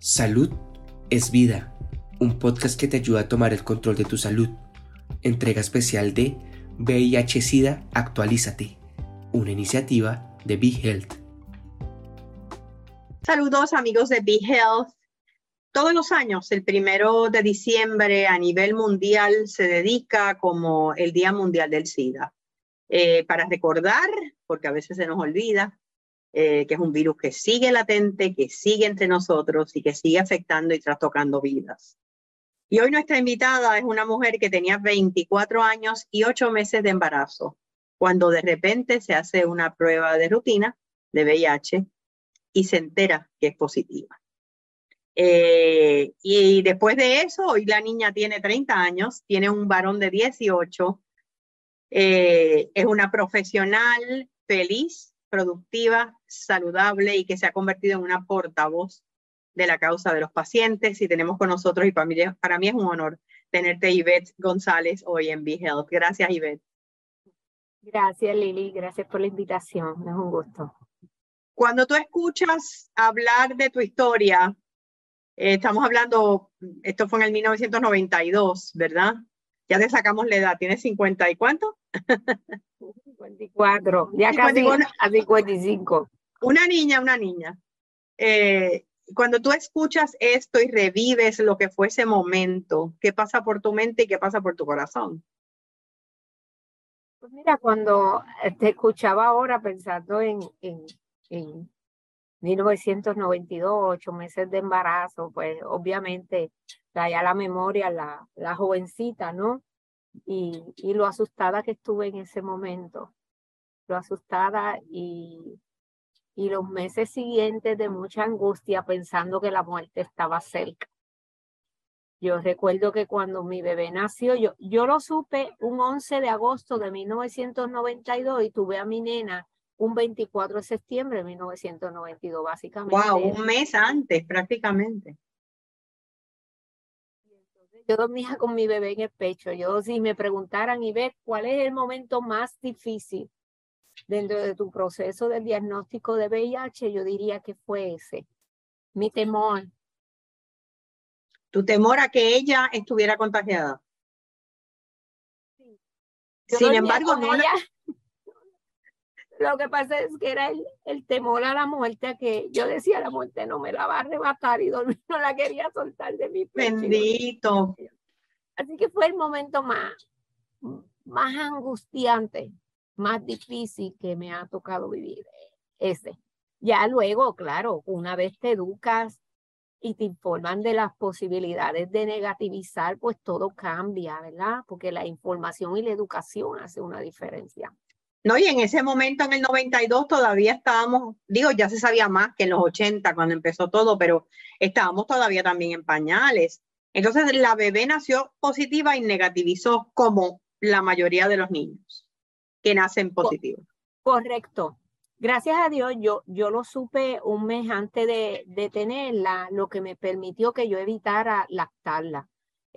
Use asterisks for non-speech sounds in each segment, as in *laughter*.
Salud es vida, un podcast que te ayuda a tomar el control de tu salud. Entrega especial de VIH-Sida Actualízate, una iniciativa de Be Health. Saludos amigos de Be Health. Todos los años, el primero de diciembre a nivel mundial se dedica como el Día Mundial del SIDA. Eh, para recordar, porque a veces se nos olvida, eh, que es un virus que sigue latente, que sigue entre nosotros y que sigue afectando y trastocando vidas. Y hoy nuestra invitada es una mujer que tenía 24 años y 8 meses de embarazo, cuando de repente se hace una prueba de rutina de VIH y se entera que es positiva. Eh, y después de eso, hoy la niña tiene 30 años, tiene un varón de 18, eh, es una profesional feliz, productiva, saludable y que se ha convertido en una portavoz de la causa de los pacientes y tenemos con nosotros y familia. Para mí es un honor tenerte Ivette González hoy en Be Health. Gracias Ivette. Gracias Lili, gracias por la invitación, es un gusto. Cuando tú escuchas hablar de tu historia, eh, estamos hablando, esto fue en el 1992, ¿verdad? Ya te sacamos la edad, ¿tienes 50 y cuánto? 54, ya casi a 55. Una niña, una niña. Eh, cuando tú escuchas esto y revives lo que fue ese momento, ¿qué pasa por tu mente y qué pasa por tu corazón? Pues mira, cuando te escuchaba ahora pensando en, en, en 1992, ocho meses de embarazo, pues obviamente traía la memoria la, la jovencita, ¿no? Y, y lo asustada que estuve en ese momento, lo asustada y, y los meses siguientes de mucha angustia pensando que la muerte estaba cerca. Yo recuerdo que cuando mi bebé nació, yo, yo lo supe un 11 de agosto de 1992 y tuve a mi nena un 24 de septiembre de 1992, básicamente. Wow, un mes antes prácticamente. Yo dormía con mi bebé en el pecho. Yo, si me preguntaran, y ver cuál es el momento más difícil dentro de tu proceso de diagnóstico de VIH, yo diría que fue ese, mi temor. ¿Tu temor a que ella estuviera contagiada? Sí. Sin embargo, no ella. Lo que pasa es que era el, el, temor a la muerte, que yo decía, la muerte no me la va a arrebatar y dormir, no la quería soltar de mi pecho. Bendito. Así que fue el momento más, más angustiante, más difícil que me ha tocado vivir, ese. Ya luego, claro, una vez te educas y te informan de las posibilidades de negativizar, pues todo cambia, ¿verdad? Porque la información y la educación hace una diferencia. No, y en ese momento, en el 92, todavía estábamos, digo, ya se sabía más que en los 80 cuando empezó todo, pero estábamos todavía también en pañales. Entonces, la bebé nació positiva y negativizó como la mayoría de los niños que nacen positivos. Correcto. Gracias a Dios, yo, yo lo supe un mes antes de, de tenerla, lo que me permitió que yo evitara lactarla.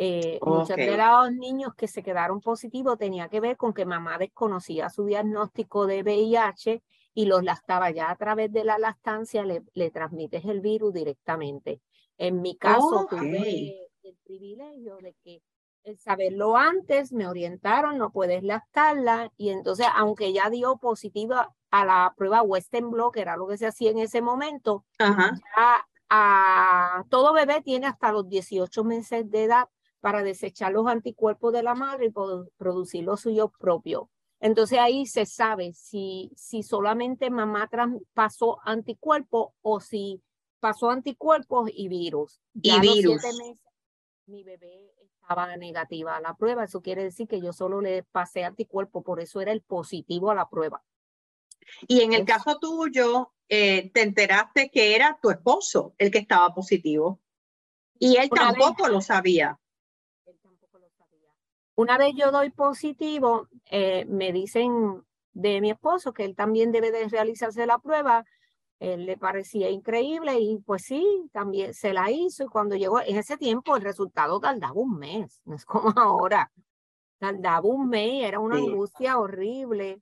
Eh, okay. Muchos de los niños que se quedaron positivos tenía que ver con que mamá desconocía su diagnóstico de VIH y los lactaba ya a través de la lactancia, le, le transmites el virus directamente. En mi caso, okay. tuve el privilegio de que el saberlo antes, me orientaron, no puedes lactarla, y entonces, aunque ya dio positiva a la prueba Western Blot, que era lo que se hacía en ese momento, Ajá. ya a, todo bebé tiene hasta los 18 meses de edad para desechar los anticuerpos de la madre y producir los suyos propios. Entonces ahí se sabe si, si solamente mamá pasó anticuerpos o si pasó anticuerpos y virus. Ya y virus. Meses, mi bebé estaba negativa a la prueba. Eso quiere decir que yo solo le pasé anticuerpo, por eso era el positivo a la prueba. Y en el caso tuyo, eh, te enteraste que era tu esposo el que estaba positivo. Y él Una tampoco vez, lo sabía. Él tampoco lo sabía. Una vez yo doy positivo, eh, me dicen de mi esposo que él también debe de realizarse la prueba. Él le parecía increíble y pues sí, también se la hizo y cuando llegó en ese tiempo el resultado tardaba un mes, no es como *laughs* ahora, tardaba un mes, era una sí. angustia horrible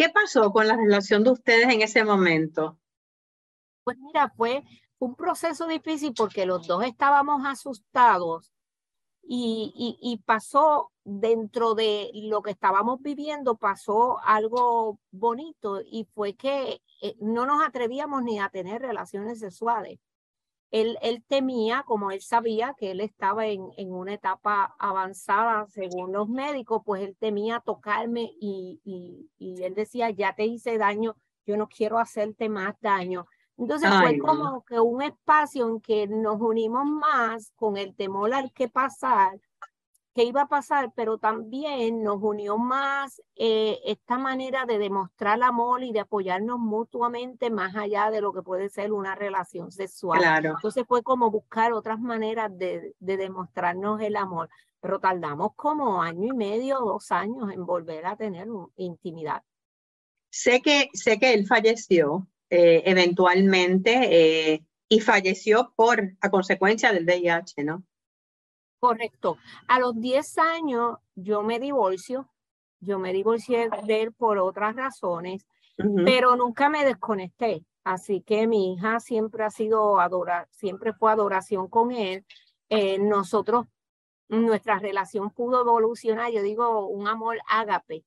¿Qué pasó con la relación de ustedes en ese momento? Pues mira, fue un proceso difícil porque los dos estábamos asustados y, y, pasó dentro de lo que estábamos viviendo, pasó algo bonito y fue que eh, no nos atrevíamos ni a tener relaciones sexuales él, temía, como él sabía que él estaba en, en, una etapa avanzada según los médicos, pues él temía tocarme y, y, él decía, ya te hice daño, yo no quiero hacerte más daño. Entonces fue como que un espacio en que nos unimos más con el temor al que pasar que iba a pasar, pero también nos unió más eh, esta manera de demostrar amor y de apoyarnos mutuamente más allá de lo que puede ser una relación sexual. Claro. Entonces fue como buscar otras maneras de, de demostrarnos el amor, pero tardamos como año y medio, dos años en volver a tener intimidad. Sé que, sé que él falleció eh, eventualmente eh, y falleció por, a consecuencia del VIH, ¿no? Correcto. A los 10 años yo me divorcio, yo me divorcié de él por otras razones, pero nunca me desconecté. Así que mi hija siempre ha sido adorar, siempre fue adoración con él. Eh, nosotros, nuestra relación pudo evolucionar, yo digo, un amor ágape,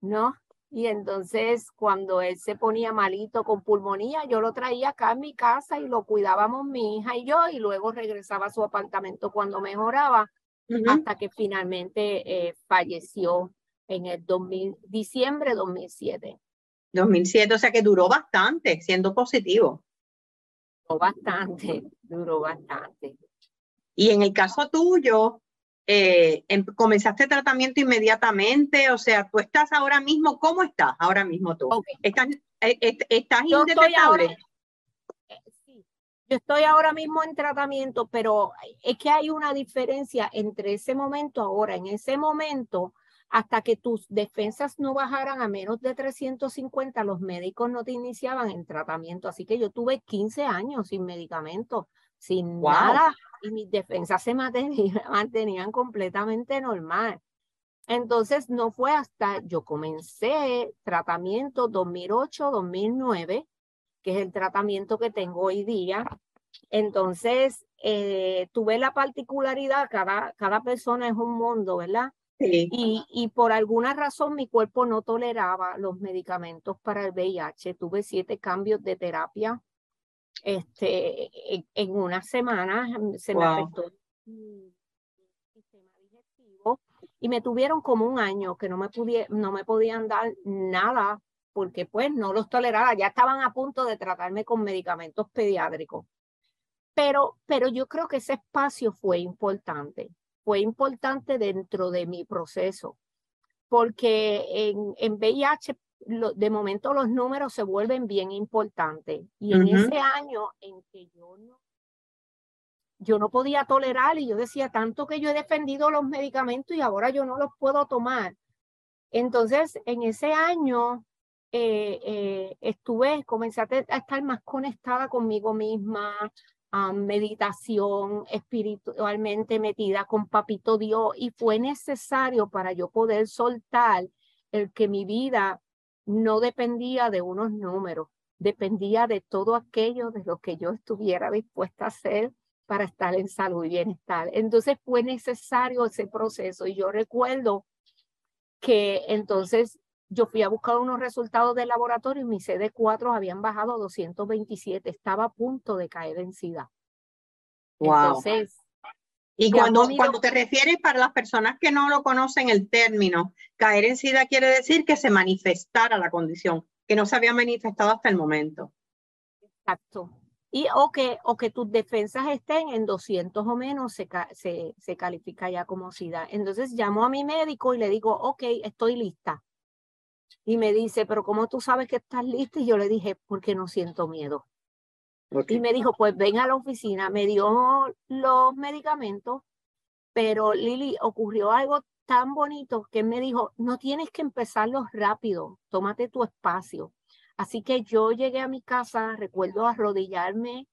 ¿no? Y entonces cuando él se ponía malito con pulmonía, yo lo traía acá en mi casa y lo cuidábamos mi hija y yo y luego regresaba a su apartamento cuando mejoraba hasta que finalmente eh, falleció en el 2000, diciembre 2007. 2007, o sea que duró bastante siendo positivo. Duró bastante, duró bastante. Y en el caso tuyo, eh, em, comenzaste tratamiento inmediatamente, o sea, tú estás ahora mismo, ¿cómo estás ahora mismo tú? ¿Estás, eh, estás yo eh, yo estoy ahora mismo en tratamiento, pero es que hay una diferencia entre ese momento ahora, en ese momento, hasta que tus defensas no bajaran a menos de 350, los médicos no te iniciaban en tratamiento. Así que yo tuve 15 años sin medicamentos sin nada y mis defensas se *laughs* mantenían, completamente normal. Entonces no fue hasta yo comencé tratamiento 2008-2009, que es el tratamiento que tengo hoy día. Entonces eh, tuve la particularidad, cada, cada persona es un mundo, ¿verdad? Y, y, por alguna razón mi cuerpo no toleraba los medicamentos para el VIH. Tuve siete cambios de terapia este, en, una semana mm, se me afectó sistema digestivo y me tuvieron como un año que no me, no me podían dar nada porque pues no los toleraba, ya estaban a punto de tratarme con medicamentos pediátricos. Pero, pero yo creo que ese espacio fue importante, fue importante dentro de mi proceso, porque en, en VIH de momento los números se vuelven bien importantes. Y en ese año en que yo no, yo no podía tolerar y yo decía tanto que yo he defendido los medicamentos y ahora yo no los puedo tomar. Entonces, en ese año eh, eh, estuve, comencé a, estar más conectada conmigo misma, a meditación espiritualmente metida con Papito Dios y fue necesario para yo poder soltar el que mi vida no dependía de unos números, dependía de todo aquello de lo que yo estuviera dispuesta a hacer para estar en salud y bienestar. Entonces fue necesario ese proceso y yo recuerdo que entonces yo fui a buscar unos resultados del laboratorio y mis CD4 habían bajado a 227, estaba a punto de caer en SIDA. Entonces, y cuando, cuando te refieres para las personas que no lo conocen el término, caer en SIDA quiere decir que se manifestara la condición, que no se había manifestado hasta el momento. Exacto. Y o que, o que tus defensas estén en 200 o menos, se, se, se califica ya como SIDA. Entonces llamo a mi médico y le digo, ok, estoy lista. Y me dice, pero ¿cómo tú sabes que estás lista? Y yo le dije, porque no siento miedo. Y me dijo, pues ven a la oficina, me dio los medicamentos, pero Lili, ocurrió algo tan bonito que me dijo, no tienes que empezarlos rápido, tómate tu espacio. Así que yo llegué a mi casa, recuerdo arrodillarme,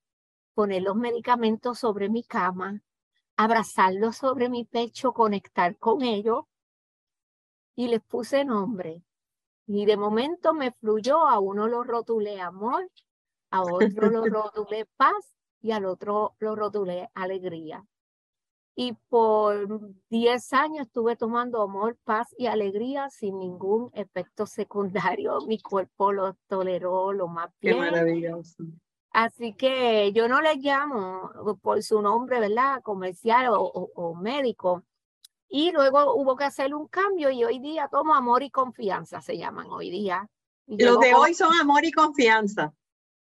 poner los medicamentos sobre mi cama, abrazarlos sobre mi pecho, conectar con ellos y les puse nombre. Y de momento me fluyó, a uno lo rotulé amor, a otro lo rotulé paz y al otro lo rotulé alegría. Y por 10 años estuve tomando amor, paz y alegría sin ningún efecto secundario. Mi cuerpo lo toleró lo más bien. Qué maravilloso. Así que yo no le llamo por su nombre, ¿verdad? Comercial o, médico. Y luego hubo que hacer un cambio y hoy día tomo amor y confianza, se llaman hoy día. Los de hoy son amor y confianza.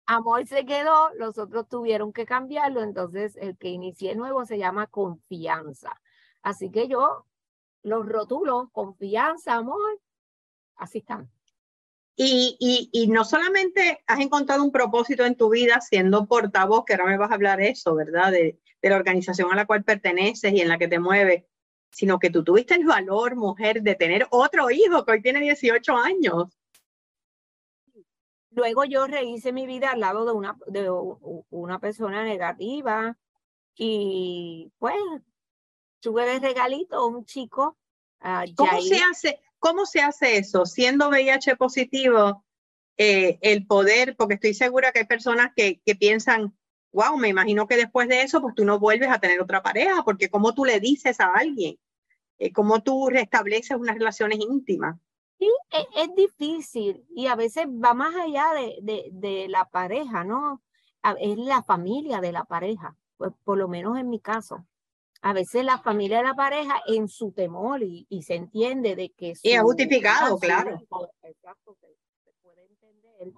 Amor se quedó, los otros tuvieron que cambiarlo, entonces el que inicié nuevo se llama confianza. Así que yo los rotulo, confianza, amor, así están. Y, y, y, no solamente has encontrado un propósito en tu vida siendo portavoz, que ahora me vas a hablar eso, ¿verdad? De, de la organización a la cual perteneces y en la que te mueves, sino que tú tuviste el valor, mujer, de tener otro hijo que hoy tiene 18 años. Luego yo rehice mi vida al lado de una, de una persona negativa y pues tuve de regalito un chico. Uh, ¿Cómo, se hace, ¿Cómo se hace eso? Siendo VIH positivo, eh, el poder, porque estoy segura que hay personas que, que piensan, wow, me imagino que después de eso, pues tú no vuelves a tener otra pareja, porque ¿cómo tú le dices a alguien? Eh, ¿Cómo tú restableces unas relaciones íntimas? Sí, es, es, difícil y a veces va más allá de, de, de la pareja, ¿no? Es la familia de la pareja, pues por lo menos en mi caso. A veces la familia de la pareja en su temor y, y se entiende de que... y es justificado, claro. Exacto, se puede entender.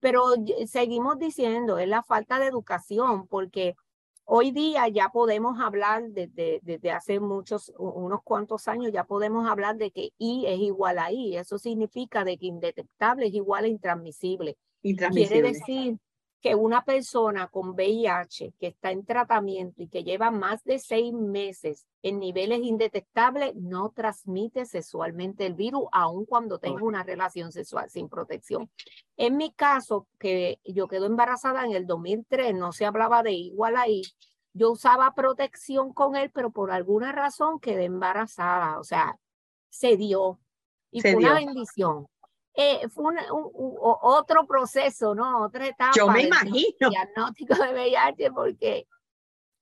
Pero seguimos diciendo, es la falta de educación, porque Hoy día ya podemos hablar desde, desde hace muchos, unos cuantos años, ya podemos hablar de que I es igual a I. Eso significa de que indetectable es igual a intransmisible. intransmisible. Quiere decir que una persona con VIH que está en tratamiento y que lleva más de seis meses en niveles indetectables no transmite sexualmente el virus, aun cuando tenga una relación sexual sin protección. En mi caso, que yo quedo embarazada en el 2003, no se hablaba de igual ahí, yo usaba protección con él, pero por alguna razón quedé embarazada, o sea, se dio. Y fue una bendición eh, fue un, otro proceso, ¿no? Otra etapa. Yo me imagino. Diagnóstico de VIH porque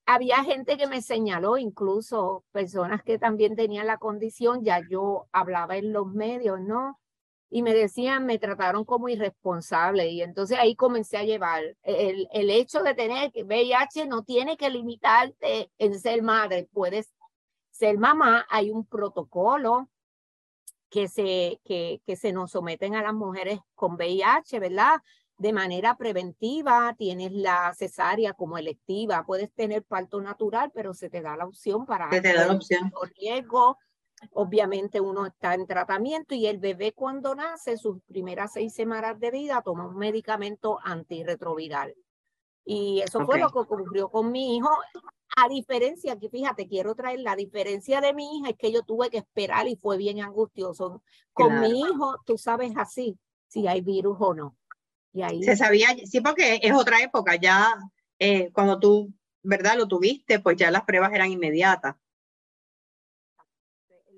había gente que me señaló, incluso personas que también tenían la condición, ya yo hablaba en los medios, ¿no? Y me decían, me trataron como irresponsable. Y entonces ahí comencé a llevar. El, el hecho de tener VIH no tiene que limitarte en ser madre. Puedes ser mamá, hay un protocolo que se, que, que se nos someten a las mujeres con VIH, ¿verdad? De manera preventiva, tienes la cesárea como electiva, puedes tener parto natural, pero se te da la opción para... Se te da la opción. Riesgo. Obviamente uno está en tratamiento y el bebé cuando nace, sus primeras seis semanas de vida, toma un medicamento antirretroviral. Y eso fue lo que ocurrió con mi hijo. A diferencia, que fíjate, quiero traer la diferencia de mi hija, es que yo tuve que esperar y fue bien angustioso. Con mi hijo, tú sabes así, si hay virus o no. Y ahí... Se sabía, sí, porque es otra época, ya eh, cuando tú, ¿verdad? Lo tuviste, pues ya las pruebas eran inmediatas.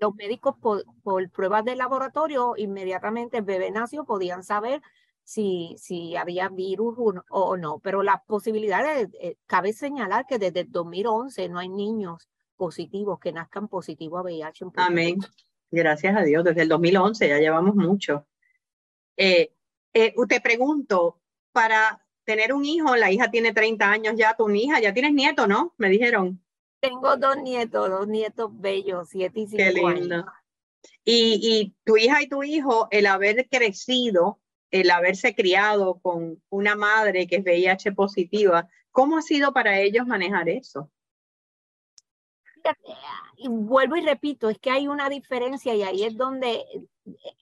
Los médicos por, por pruebas de laboratorio, inmediatamente el bebé nació, podían saber si, si había virus o, no, pero las posibilidades, eh, cabe señalar que desde el 2011 no hay niños positivos que nazcan positivos a VIH. Amén. Gracias a Dios, desde el 2011 ya llevamos mucho. Eh, eh, te pregunto, para tener un hijo, la hija tiene 30 años ya, tu hija, ya tienes nieto, ¿no? Me dijeron. Tengo dos nietos, dos nietos bellos, siete y cinco Qué lindo. Y, y tu hija y tu hijo, el haber crecido el haberse criado con una madre que es VIH positiva, ¿cómo ha sido para ellos manejar eso? y vuelvo y repito, es que hay una diferencia y ahí es donde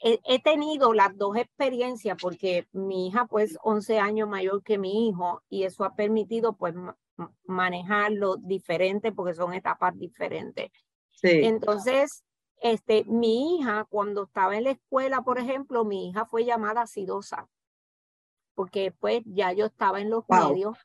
he, tenido las dos experiencias porque mi hija pues 11 años mayor que mi hijo y eso ha permitido pues manejarlo diferente porque son etapas diferentes. Entonces, este, mi hija cuando estaba en la escuela, por ejemplo, mi hija fue llamada sidosa porque pues ya yo estaba en los medios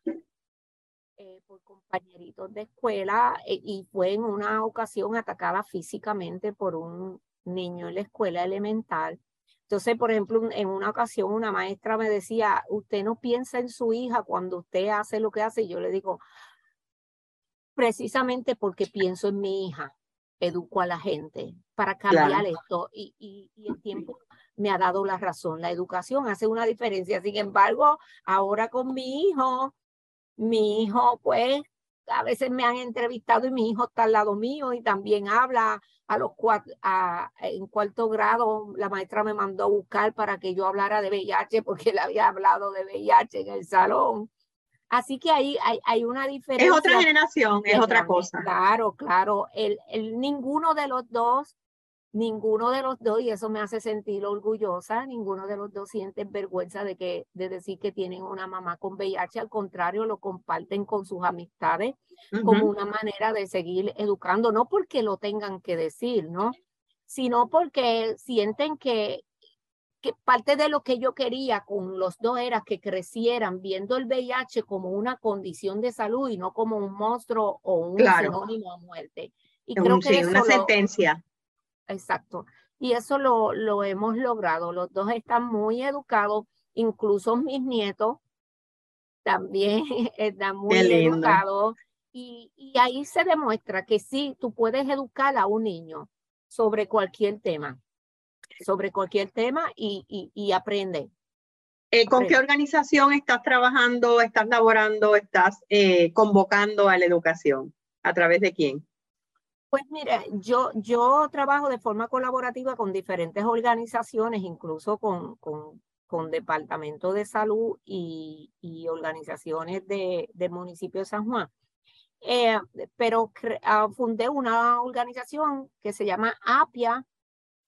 eh, por compañeritos de escuela eh, y fue en una ocasión atacada físicamente por un niño en la escuela elemental. Entonces, por ejemplo, en una ocasión una maestra me decía, usted no piensa en su hija cuando usted hace lo que hace. Y yo le digo, precisamente porque pienso en mi hija, educo a la gente para cambiar esto y, y, y el tiempo me ha dado la razón. La educación hace una diferencia. Sin embargo, ahora con mi hijo, mi hijo, pues, a veces me han entrevistado y mi hijo está al lado mío y también habla a los cuatro, a, en cuarto grado. La maestra me mandó a buscar para que yo hablara de VIH porque él había hablado de VIH en el salón. Así que ahí hay, hay, una diferencia. Es otra generación, es otra cosa. Claro, claro. El, el, ninguno de los dos ninguno de los dos, y eso me hace sentir orgullosa, ninguno de los dos siente vergüenza de, que, de decir que tienen una mamá con VIH, al contrario, lo comparten con sus amistades como una manera de seguir educando, no porque lo tengan que decir, ¿no? Sino porque sienten que, que parte de lo que yo quería con los dos era que crecieran viendo el VIH como una condición de salud y no como un monstruo o un sinónimo a muerte. Y creo que una sentencia exacto. Y eso lo, lo hemos logrado. Los dos están muy educados, incluso mis nietos también *laughs* están muy educados. Y, y ahí se demuestra que sí, tú puedes educar a un niño sobre cualquier tema, sobre cualquier tema y, y, y aprende. Eh, ¿Con qué organización estás trabajando, estás laborando, estás eh, convocando a la educación? ¿A través de quién? Pues mira, yo, yo trabajo de forma colaborativa con diferentes organizaciones, incluso con, con, con departamentos de salud y, y organizaciones de, del municipio de San Juan. Eh, pero ah, fundé una organización que se llama APIA,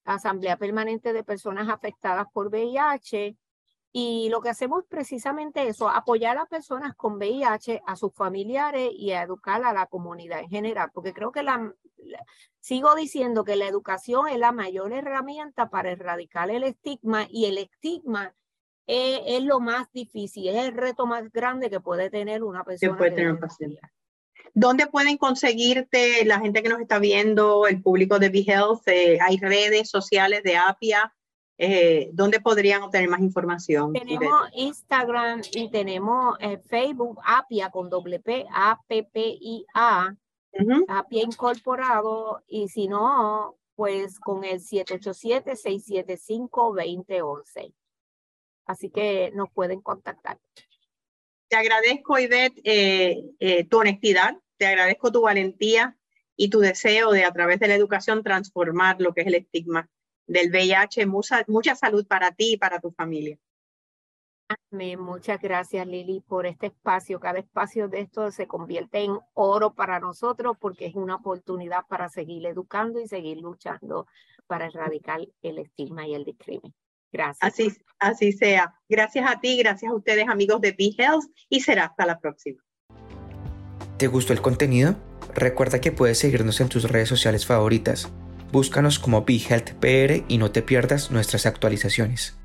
Asamblea Permanente de Personas Afectadas por VIH, y lo que hacemos es precisamente eso, apoyar a personas con VIH, a sus familiares y a educar a la comunidad en general, porque creo que la, sigo diciendo que la educación es la mayor herramienta para erradicar el estigma y el estigma es, lo más difícil, es el reto más grande que puede tener una persona. Puede tener. ¿Dónde pueden conseguirte la gente que nos está viendo, el público de BeHealth? Eh, ¿Hay redes sociales de APIA? eh, ¿dónde podrían obtener más información? Tenemos Instagram y tenemos eh, Facebook, Apia con doble P, A-P-P-I-A, Apia Incorporado, y si no, pues con el 787-675-2011. Así que nos pueden contactar. Te agradezco, Ivette, eh, eh, tu honestidad, te agradezco tu valentía y tu deseo de a través de la educación transformar lo que es el estigma del VIH. Mucha, mucha salud para ti y para tu familia. Amén. Muchas gracias, Lili, por este espacio. Cada espacio de esto se convierte en oro para nosotros porque es una oportunidad para seguir educando y seguir luchando para erradicar el estigma y el discrimen. Gracias. Así, así sea. Gracias a ti, gracias a ustedes, amigos de Be Health, y será hasta la próxima. ¿Te gustó el contenido? Recuerda que puedes seguirnos en tus redes sociales favoritas Búscanos como BeHealthPR y no te pierdas nuestras actualizaciones.